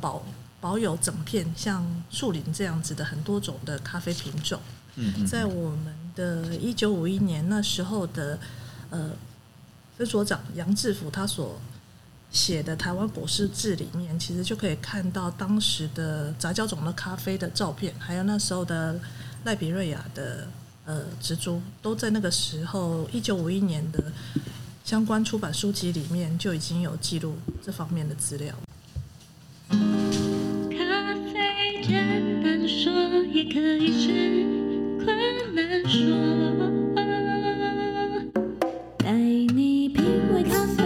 保保有整片像树林这样子的很多种的咖啡品种。嗯，嗯，在我们的一九五一年那时候的呃分所长杨志福他所写的《台湾果实志》里面，其实就可以看到当时的杂交种的咖啡的照片，还有那时候的赖比瑞亚的呃植株，都在那个时候一九五一年的相关出版书籍里面就已经有记录这方面的资料。咖啡，简单说也可以是困难说。带你品味咖啡，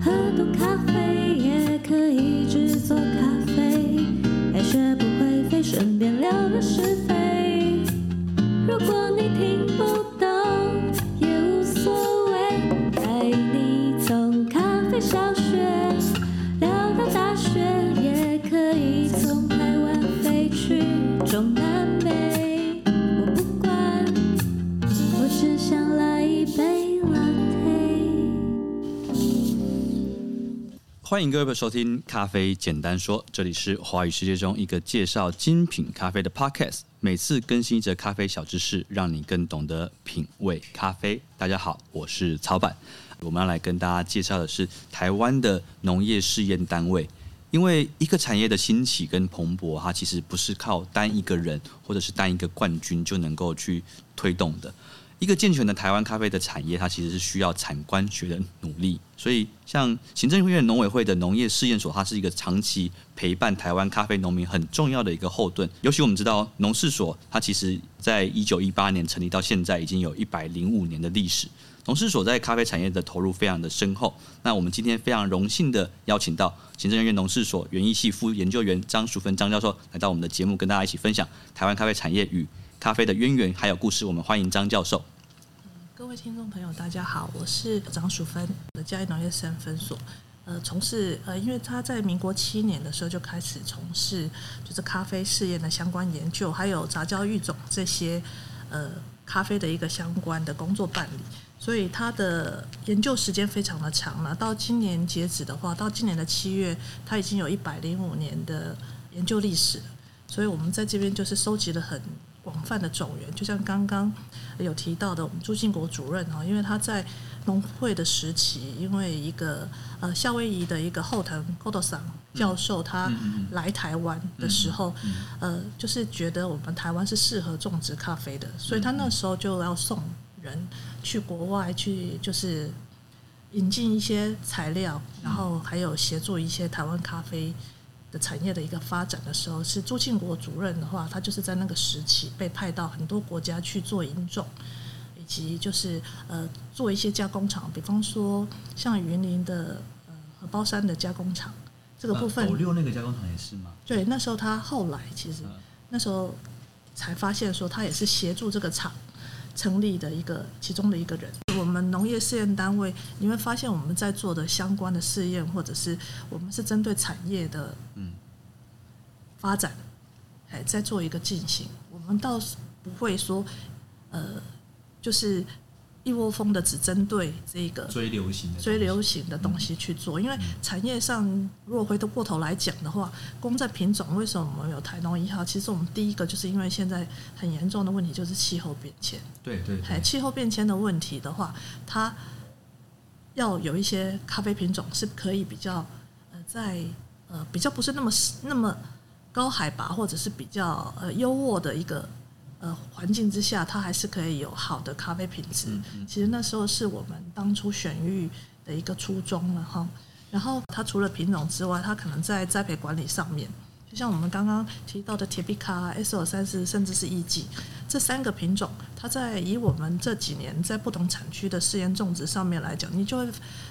喝多咖啡也可以制作咖啡。还学不会飞，顺便聊聊是非。如果。欢迎各位收听《咖啡简单说》，这里是华语世界中一个介绍精品咖啡的 podcast，每次更新一则咖啡小知识，让你更懂得品味咖啡。大家好，我是草板，我们要来跟大家介绍的是台湾的农业试验单位。因为一个产业的兴起跟蓬勃，它其实不是靠单一个人或者是单一个冠军就能够去推动的。一个健全的台湾咖啡的产业，它其实是需要产官学的努力。所以，像行政院农委会的农业试验所，它是一个长期陪伴台湾咖啡农民很重要的一个后盾。尤其我们知道，农试所它其实在一九一八年成立到现在，已经有一百零五年的历史。农试所在咖啡产业的投入非常的深厚。那我们今天非常荣幸的邀请到行政院农试所园艺系副研究员张淑芬张教授来到我们的节目，跟大家一起分享台湾咖啡产业与咖啡的渊源还有故事，我们欢迎张教授。各位听众朋友，大家好，我是张淑芬的嘉义农业试验分所。呃，从事呃，因为他在民国七年的时候就开始从事就是咖啡试验的相关研究，还有杂交育种这些呃咖啡的一个相关的工作办理，所以他的研究时间非常的长了。到今年截止的话，到今年的七月，他已经有一百零五年的研究历史了。所以我们在这边就是收集了很。广泛的种源，就像刚刚有提到的，我们朱建国主任哈，因为他在农会的时期，因为一个呃夏威夷的一个后藤寇多桑教授他来台湾的时候，呃，就是觉得我们台湾是适合种植咖啡的，所以他那时候就要送人去国外去，就是引进一些材料，然后还有协助一些台湾咖啡。的产业的一个发展的时候，是朱庆国主任的话，他就是在那个时期被派到很多国家去做引种，以及就是呃做一些加工厂，比方说像云林的呃荷包山的加工厂，这个部分。斗六那个加工厂也是吗？对，那时候他后来其实那时候才发现说，他也是协助这个厂。成立的一个其中的一个人，我们农业试验单位，你会发现我们在做的相关的试验，或者是我们是针对产业的嗯发展，哎，在做一个进行，我们倒是不会说呃，就是。一窝蜂的只针对这个追流行的追流行的东西去做，因为产业上如果回头过头来讲的话，光在品种，为什么我们有台农一号？其实我们第一个就是因为现在很严重的问题就是气候变迁。对对，哎，气候变迁的问题的话，它要有一些咖啡品种是可以比较呃在呃比较不是那么那么高海拔或者是比较呃优渥的一个。呃，环境之下，它还是可以有好的咖啡品质。其实那时候是我们当初选育的一个初衷了哈。然后它除了品种之外，它可能在栽培管理上面。就像我们刚刚提到的铁皮卡、SO 三十，甚至是 E G 这三个品种，它在以我们这几年在不同产区的试验种植上面来讲，你就会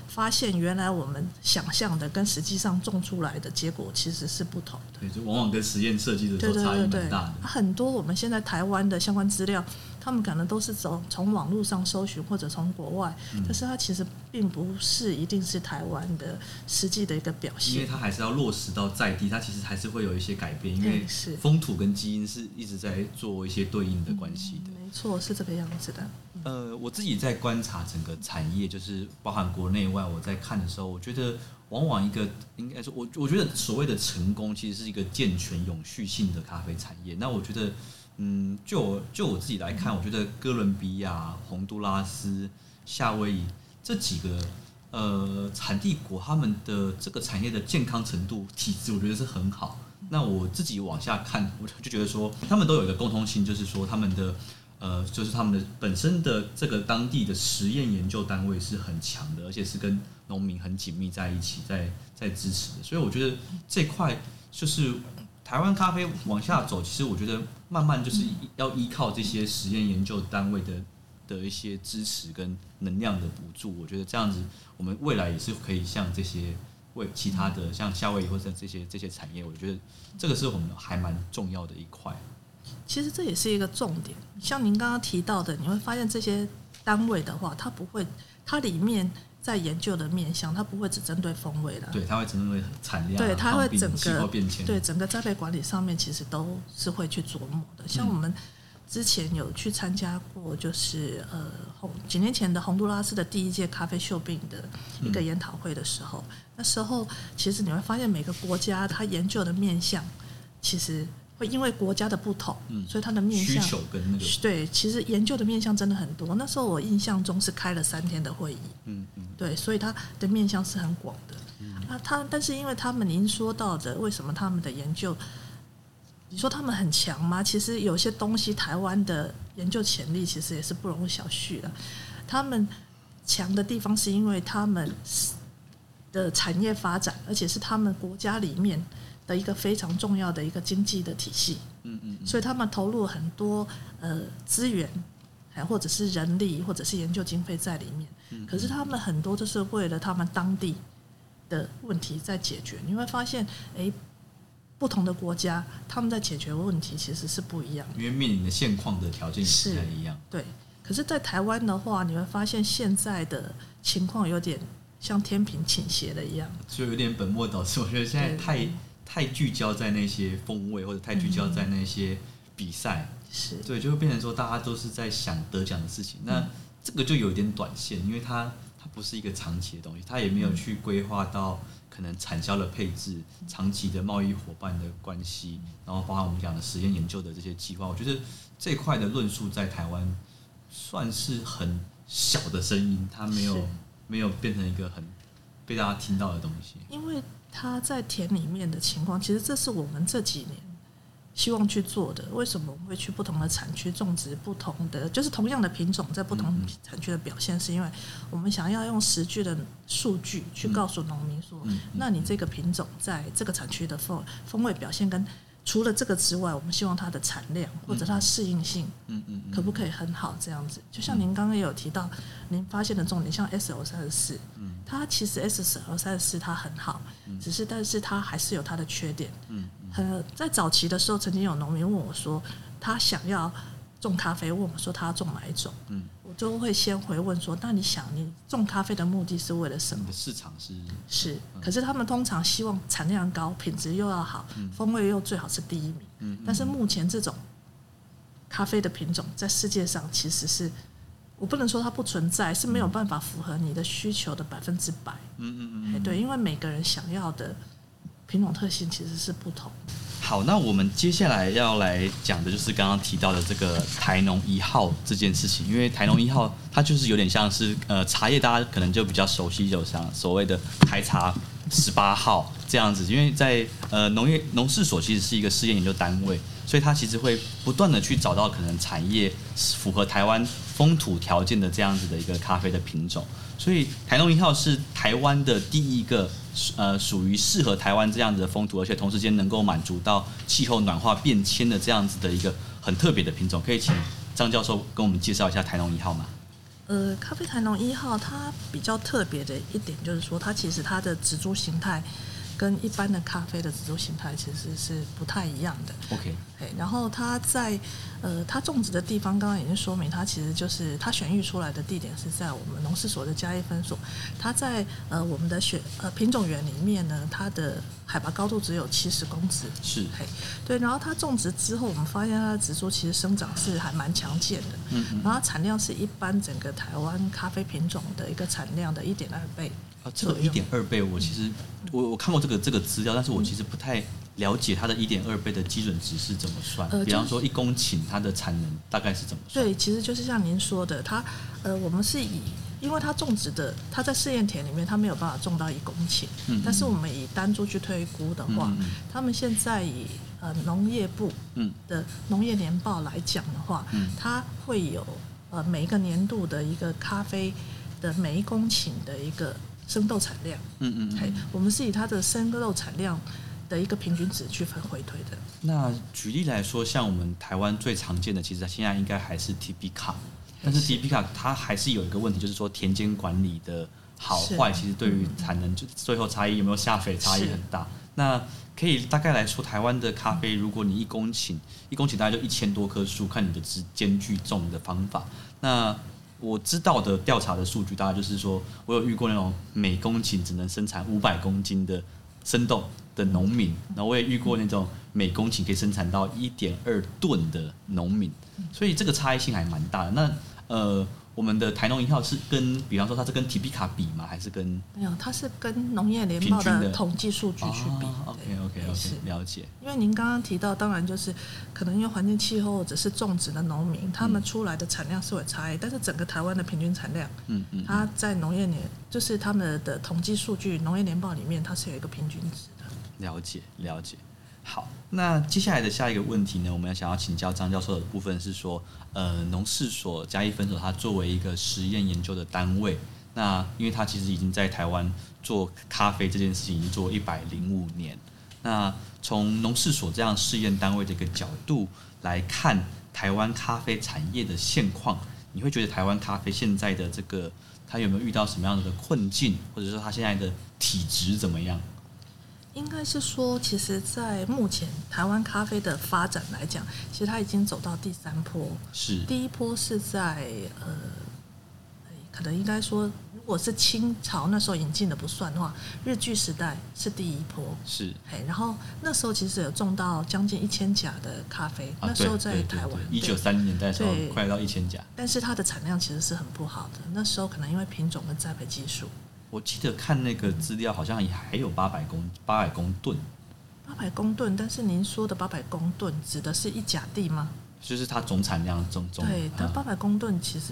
发现，原来我们想象的跟实际上种出来的结果其实是不同的。对，就往往跟实验设计的时候差异蛮大的。很多我们现在台湾的相关资料。他们可能都是从从网络上搜寻或者从国外，嗯，但是它其实并不是一定是台湾的实际的一个表现，因为它还是要落实到在地，它其实还是会有一些改变，因为是风土跟基因是一直在做一些对应的关系的。错，是这个样子的。呃，我自己在观察整个产业，就是包含国内外，我在看的时候，我觉得往往一个应该说，我我觉得所谓的成功，其实是一个健全永续性的咖啡产业。那我觉得，嗯，就我就我自己来看，我觉得哥伦比亚、洪都拉斯、夏威夷这几个呃产地国，他们的这个产业的健康程度、体质，我觉得是很好。那我自己往下看，我就觉得说，他们都有一个共通性，就是说他们的。呃，就是他们的本身的这个当地的实验研究单位是很强的，而且是跟农民很紧密在一起，在在支持的。所以我觉得这块就是台湾咖啡往下走，其实我觉得慢慢就是要依靠这些实验研究单位的的一些支持跟能量的补助。我觉得这样子，我们未来也是可以像这些为其他的像夏威夷或者这些这些产业，我觉得这个是我们还蛮重要的一块。其实这也是一个重点，像您刚刚提到的，你会发现这些单位的话，它不会，它里面在研究的面向，它不会只针对风味的，对，它会针对产量，对，它会整个变迁，对整个栽培管理上面，其实都是会去琢磨的。像我们之前有去参加过，就是呃，几年前的洪都拉斯的第一届咖啡秀病的一个研讨会的时候，那时候其实你会发现每个国家它研究的面向，其实。会因为国家的不同，嗯，所以它的面向需求跟那个对，其实研究的面向真的很多。那时候我印象中是开了三天的会议，嗯嗯，对，所以它的面向是很广的。嗯，那他但是因为他们您说到的，为什么他们的研究，你说他们很强吗？其实有些东西，台湾的研究潜力其实也是不容小觑的。他们强的地方是因为他们的产业发展，而且是他们国家里面。的一个非常重要的一个经济的体系，嗯嗯，所以他们投入很多呃资源，还或者是人力，或者是研究经费在里面。可是他们很多就是为了他们当地的问题在解决。你会发现，哎，不同的国家他们在解决问题其实是不一样的，因为面临的现况的条件是不太一样。对，可是，在台湾的话，你会发现现在的情况有点像天平倾斜了一样，就有点本末倒置。我觉得现在太。太聚焦在那些风味，或者太聚焦在那些比赛，是对，就会变成说大家都是在想得奖的事情。那这个就有点短线，因为它它不是一个长期的东西，它也没有去规划到可能产销的配置、长期的贸易伙伴的关系，然后包含我们讲的实验研究的这些计划。我觉得这块的论述在台湾算是很小的声音，它没有没有变成一个很被大家听到的东西，因为。他在田里面的情况，其实这是我们这几年希望去做的。为什么我们会去不同的产区种植不同的，就是同样的品种在不同产区的表现，是因为我们想要用实际的数据去告诉农民说，那你这个品种在这个产区的风风味表现跟。除了这个之外，我们希望它的产量或者它适应性，嗯嗯，可不可以很好这样子？就像您刚刚也有提到，您发现的重点，像 S O 三十四，嗯，它其实 S O 三十四它很好，只是但是它还是有它的缺点，嗯，呃，在早期的时候，曾经有农民问我说，他想要种咖啡，问我说他要种哪一种，嗯。都会先回问说：“那你想，你种咖啡的目的是为了什么？”市场是是，可是他们通常希望产量高，品质又要好，风味又最好是第一名。但是目前这种咖啡的品种在世界上其实是，我不能说它不存在，是没有办法符合你的需求的百分之百。嗯嗯嗯，对，因为每个人想要的品种特性其实是不同。好，那我们接下来要来讲的就是刚刚提到的这个台农一号这件事情，因为台农一号它就是有点像是呃茶叶，大家可能就比较熟悉，就像所谓的台茶十八号这样子，因为在呃农业农试所其实是一个试验研究单位，所以它其实会不断的去找到可能产业符合台湾风土条件的这样子的一个咖啡的品种。所以台农一号是台湾的第一个，呃，属于适合台湾这样子的风土，而且同时间能够满足到气候暖化变迁的这样子的一个很特别的品种。可以请张教授跟我们介绍一下台农一号吗？呃，咖啡台农一号它比较特别的一点就是说，它其实它的植株形态。跟一般的咖啡的植株形态其实是不太一样的。OK，然后它在呃，它种植的地方刚刚已经说明，它其实就是它选育出来的地点是在我们农事所的嘉义分所。它在呃我们的选呃品种园里面呢，它的海拔高度只有七十公尺。是，嘿，对。然后它种植之后，我们发现它的植株其实生长是还蛮强健的。嗯嗯。然后产量是一般整个台湾咖啡品种的一个产量的一点二倍。啊，这个一点二倍，我其实我我看过这个这个资料，但是我其实不太了解它的一点二倍的基准值是怎么算。呃，比方说一公顷它的产能大概是怎么算？对，其实就是像您说的，它呃，我们是以。因为它种植的，它在试验田里面，它没有办法种到一公顷。嗯。但是我们以单株去推估的话，嗯、他们现在以呃农业部的农业年报来讲的话，嗯，它会有呃每一个年度的一个咖啡的每一公顷的一个生豆产量。嗯嗯。嘿，我们是以它的生豆产量的一个平均值去分回推的。那举例来说，像我们台湾最常见的，其实现在应该还是 TIPICA。但是 TIPICA 它还是有一个问题，就是说田间管理的好坏，其实对于产能就最后差异有没有下肥差异很大。那可以大概来说，台湾的咖啡，如果你一公顷一公顷大概就一千多棵树，看你的之间距种的方法。那我知道的调查的数据，大概就是说我有遇过那种每公顷只能生产五百公斤的生动的农民，那我也遇过那种每公顷可以生产到一点二吨的农民，所以这个差异性还蛮大的。那呃，我们的台农一号是跟，比方说它是跟 TIPICA 比吗？还是跟？没有，它是跟农业联报的统计数据去比。哦、OK OK OK，了解。因为您刚刚提到，当然就是可能因为环境气候或者是种植的农民，他们出来的产量是有差异，但是整个台湾的平均产量，嗯嗯，它在农业年就是他们的统计数据农业年报里面，它是有一个平均值的。了解了解。好，那接下来的下一个问题呢，我们要想要请教张教授的部分是说，呃，农事所嘉义分所它作为一个实验研究的单位，那因为它其实已经在台湾做咖啡这件事情已经做一百零五年，那从农事所这样试验单位的一个角度来看台湾咖啡产业的现况，你会觉得台湾咖啡现在的这个它有没有遇到什么样的困境，或者说它现在的体质怎么样？应该是说，其实，在目前台湾咖啡的发展来讲，其实它已经走到第三波。是。第一波是在呃，可能应该说，如果是清朝那时候引进的不算的话，日据时代是第一波。是。嘿，然后那时候其实有种到将近一千甲的咖啡，啊、那时候在台湾，一九三零年代的时候快到一千甲。但是它的产量其实是很不好的，那时候可能因为品种跟栽培技术。我记得看那个资料，好像也还有八百公八百公吨，八百公吨。但是您说的八百公吨指的是一甲地吗？就是它总产量总总。对，但八百公吨其实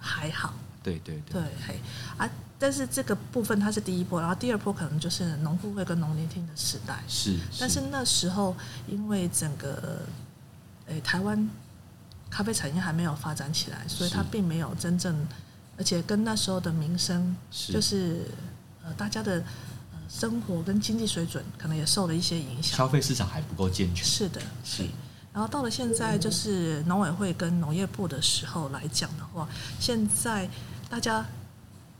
还好。对对对。对，嘿啊，但是这个部分它是第一波，然后第二波可能就是农复会跟农林厅的时代。是。是但是那时候因为整个诶台湾咖啡产业还没有发展起来，所以它并没有真正。而且跟那时候的民生，就是呃大家的呃生活跟经济水准，可能也受了一些影响。消费市场还不够健全。是的，是。然后到了现在，就是农委会跟农业部的时候来讲的话，现在大家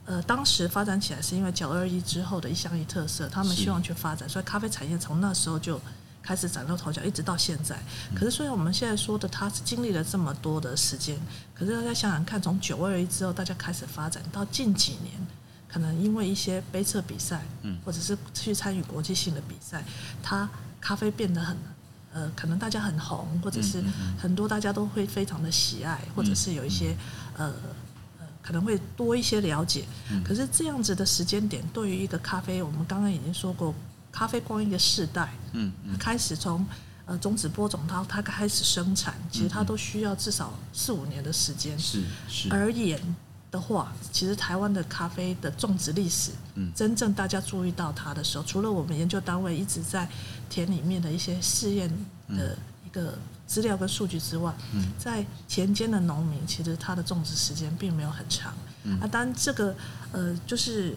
呃当时发展起来是因为九二一之后的一乡一特色，他们希望去发展，所以咖啡产业从那时候就。开始崭露头角，一直到现在。可是虽然我们现在说的，它是经历了这么多的时间，可是大家想想看，从九二一之后，大家开始发展到近几年，可能因为一些杯测比赛，嗯，或者是去参与国际性的比赛，它咖啡变得很，呃，可能大家很红，或者是很多大家都会非常的喜爱，或者是有一些呃呃可能会多一些了解。可是这样子的时间点，对于一个咖啡，我们刚刚已经说过。咖啡光一个世代，嗯，开始从呃种子播种到它开始生产，其实它都需要至少四五年的时间。是是。而言的话，其实台湾的咖啡的种植历史，嗯，真正大家注意到它的时候，除了我们研究单位一直在田里面的一些试验的一个资料跟数据之外，嗯，在田间的农民，其实他的种植时间并没有很长。嗯，啊，当然这个呃就是。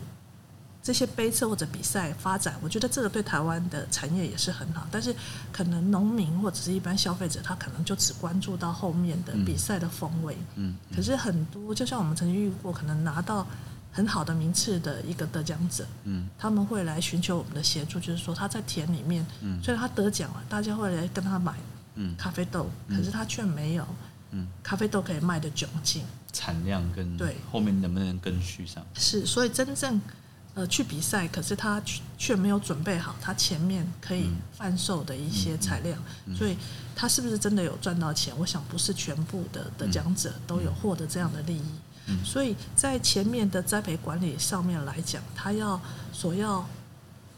这些杯测或者比赛发展，我觉得这个对台湾的产业也是很好。但是，可能农民或者是一般消费者，他可能就只关注到后面的比赛的风味。嗯。可是很多，就像我们曾经遇过，可能拿到很好的名次的一个得奖者，嗯，他们会来寻求我们的协助，就是说他在田里面，嗯，虽然他得奖了，大家会来跟他买，嗯，咖啡豆，可是他却没有，嗯，咖啡豆可以卖的窘境，产量跟对后面能不能跟续上？是，所以真正。呃，去比赛，可是他却没有准备好他前面可以贩售的一些材料，所以他是不是真的有赚到钱？我想不是全部的得奖者都有获得这样的利益。嗯，所以在前面的栽培管理上面来讲，他要所要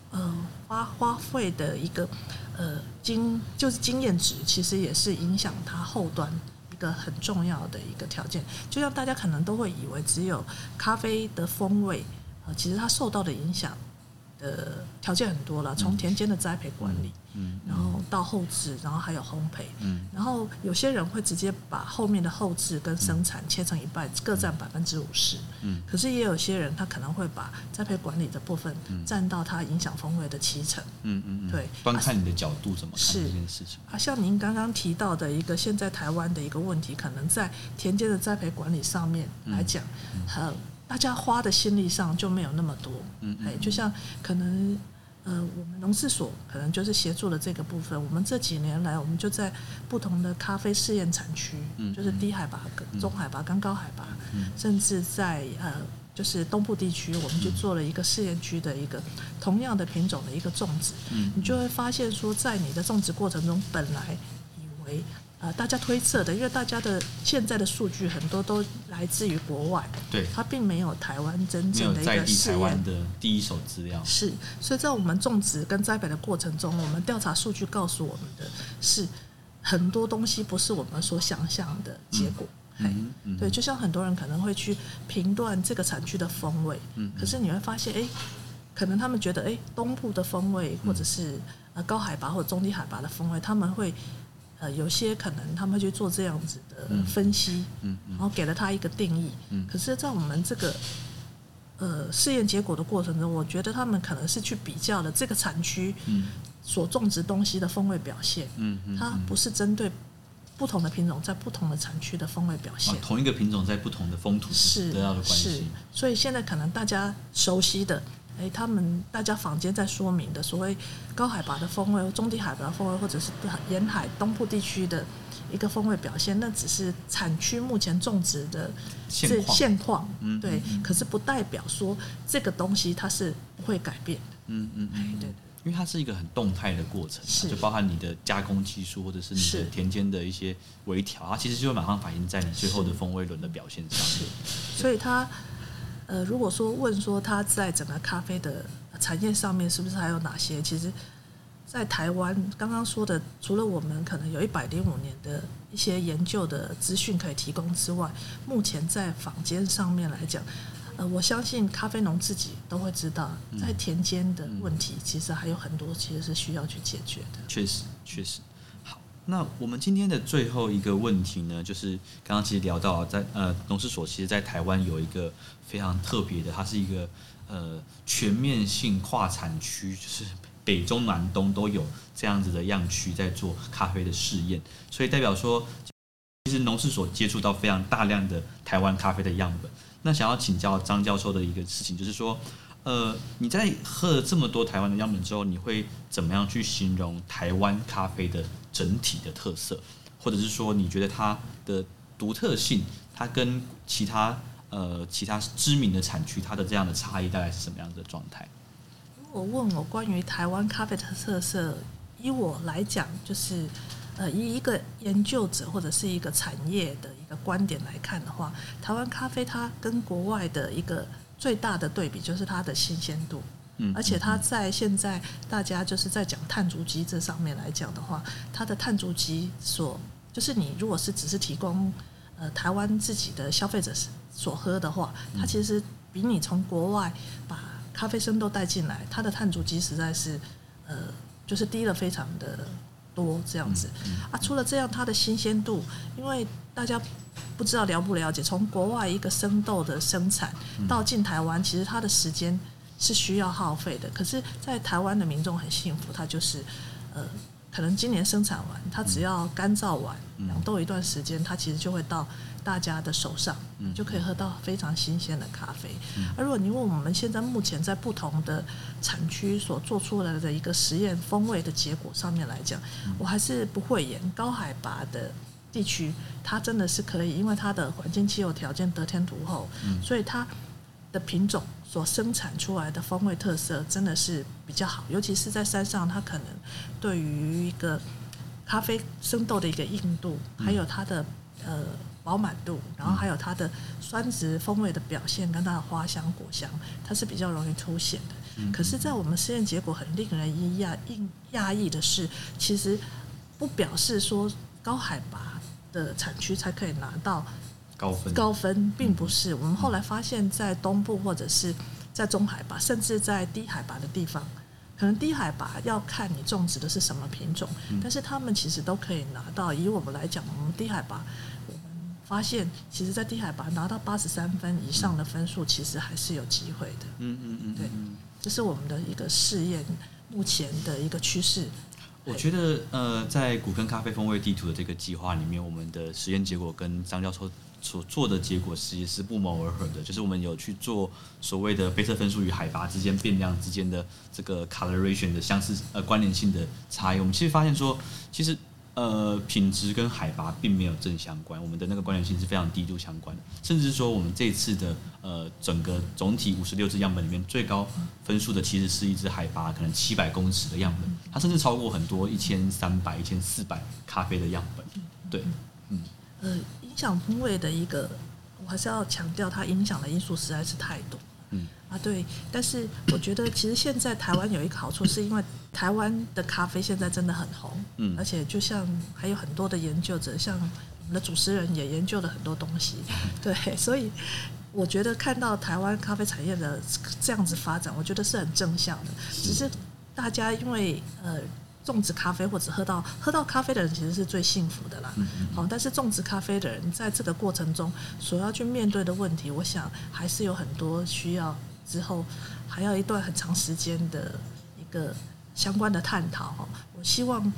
呃花花费的一个呃经就是经验值，其实也是影响他后端一个很重要的一个条件。就像大家可能都会以为只有咖啡的风味，呃，其实它受到的影响。的条件很多了，从田间的栽培管理，嗯，然后到后置，然后还有烘焙，嗯，然后有些人会直接把后面的后置跟生产切成一半，各占百分之五十，嗯，可是也有些人他可能会把栽培管理的部分占到他影响风味的七成，嗯嗯嗯，对，观看你的角度怎么看这件事情。啊？像您刚刚提到的一个现在台湾的一个问题，可能在田间的栽培管理上面来讲，很。大家花的心力上就没有那么多，嗯，哎，就像可能，呃，我们农事所可能就是协助了这个部分。我们这几年来，我们就在不同的咖啡试验产区，嗯，就是低海拔、中海拔跟高海拔，嗯，甚至在呃，就是东部地区，我们就做了一个试验区的一个同样的品种的一个种植，嗯，你就会发现说，在你的种植过程中，本来以为。呃，大家推测的，因为大家的现在的数据很多都来自于国外，对，它并没有台湾真正的一个台湾的第一手资料。是，所以在我们种植跟栽培的过程中，我们调查数据告诉我们的是，很多东西不是我们所想象的结果。嗯，嗯，对，就像很多人可能会去评断这个产区的风味，嗯，可是你会发现，哎，可能他们觉得，哎，东部的风味，或者是呃高海拔或者中低海拔的风味，他们会。呃，有些可能他们会去做这样子的分析，嗯，然后给了他一个定义，嗯，可是，在我们这个呃试验结果的过程中，我觉得他们可能是去比较了这个产区所种植东西的风味表现，嗯，它不是针对不同的品种在不同的产区的风味表现，同一个品种在不同的风土是得到的关系，是，所以现在可能大家熟悉的。哎，他们大家坊间在说明的所谓高海拔的风味、中低海拔的风味，或者是沿海东部地区的一个风味表现，那只是产区目前种植的现现况。嗯，对。可是不代表说这个东西它是不会改变的。嗯嗯嗯，对。因为它是一个很动态的过程，就包含你的加工技术，或者是你的田间的一些微调，它其实就会马上反映在你最后的风味轮的表现上面。所以它。呃，如果说问说他在整个咖啡的产业上面是不是还有哪些？其实，在台湾刚刚说的，除了我们可能有一百零五年的一些研究的资讯可以提供之外，目前在坊间上面来讲，呃，我相信咖啡农自己都会知道，在田间的问题其实还有很多，其实是需要去解决的。确实，确实。那我们今天的最后一个问题呢，就是刚刚其实聊到在呃农试所，其实，在台湾有一个非常特别的，它是一个呃全面性跨产区，就是北中南东都有这样子的样区在做咖啡的试验，所以代表说，其实农试所接触到非常大量的台湾咖啡的样本。那想要请教张教授的一个事情，就是说，呃，你在喝了这么多台湾的样本之后，你会怎么样去形容台湾咖啡的整体的特色，或者是说你觉得它的独特性，它跟其他呃其他知名的产区它的这样的差异大概是什么样的状态？如果问我关于台湾咖啡的特色，以我来讲，就是呃以一个研究者或者是一个产业的一个观点来看的话，台湾咖啡它跟国外的一个。最大的对比就是它的新鲜度，嗯，而且它在现在大家就是在讲碳足迹这上面来讲的话，它的碳足迹所就是你如果是只是提供呃台湾自己的消费者所喝的话，它其实比你从国外把咖啡生豆带进来，它的碳足迹实在是呃就是低了非常的多这样子啊。除了这样，它的新鲜度，因为大家。不知道了不了解，从国外一个生豆的生产到进台湾，其实它的时间是需要耗费的。可是，在台湾的民众很幸福，他就是呃，可能今年生产完，他只要干燥完养豆一段时间，它其实就会到大家的手上，就可以喝到非常新鲜的咖啡。而如果你问我们现在目前在不同的产区所做出来的一个实验风味的结果上面来讲，我还是不会言高海拔的。地区它真的是可以，因为它的环境气候条件得天独厚，嗯，所以它的品种所生产出来的风味特色真的是比较好，尤其是在山上，它可能对于一个咖啡生豆的一个硬度，还有它的呃饱满度，然后还有它的酸值风味的表现跟它的花香果香，它是比较容易凸显的。嗯、可是，在我们实验结果很令人意讶、应讶异的是，其实不表示说高海拔的产区才可以拿到高分。高分并不是。我们后来发现，在东部或者是在中海拔，甚至在低海拔的地方，可能低海拔要看你种植的是什么品种，但是他们其实都可以拿到。以我们来讲，我们低海拔。发现，其实，在低海拔拿到八十三分以上的分数，其实还是有机会的。嗯嗯嗯，对，这是我们的一个试验，目前的一个趋势。我觉得，呃，在古坑咖啡风味地图的这个计划里面，我们的实验结果跟张教授所做的结果其实是不谋而合的。就是我们有去做所谓的杯测分数与海拔之间变量之间的这个 correlation 的相似呃关联性的差异。我们其实发现说，其实。呃，品质跟海拔并没有正相关，我们的那个关联性是非常低度相关的，甚至说我们这次的呃整个总体五十六支样本里面最高分数的其实是一支海拔可能七百公尺的样本，它甚至超过很多一千三百、一千四百咖啡的样本。对，嗯，呃，影响风味的一个，我还是要强调，它影响的因素实在是太多。嗯啊，对，但是我觉得其实现在台湾有一个好处，是因为台湾的咖啡现在真的很红，嗯，而且就像还有很多的研究者，像我们的主持人也研究了很多东西，对，所以我觉得看到台湾咖啡产业的这样子发展，我觉得是很正向的，只是大家因为呃。种植咖啡或者喝到喝到咖啡的人其实是最幸福的啦。好，但是种植咖啡的人在这个过程中所要去面对的问题，我想还是有很多需要之后还要一段很长时间的一个相关的探讨。我希望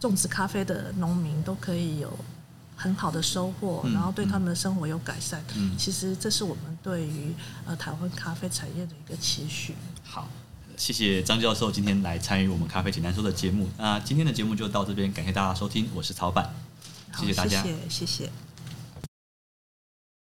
种植咖啡的农民都可以有很好的收获，然后对他们的生活有改善。其实这是我们对于呃台湾咖啡产业的一个期许。好。谢谢张教授今天来参与我们咖啡简单说的节目。那今天的节目就到这边，感谢大家收听，我是曹板，谢谢大家，谢谢。谢谢。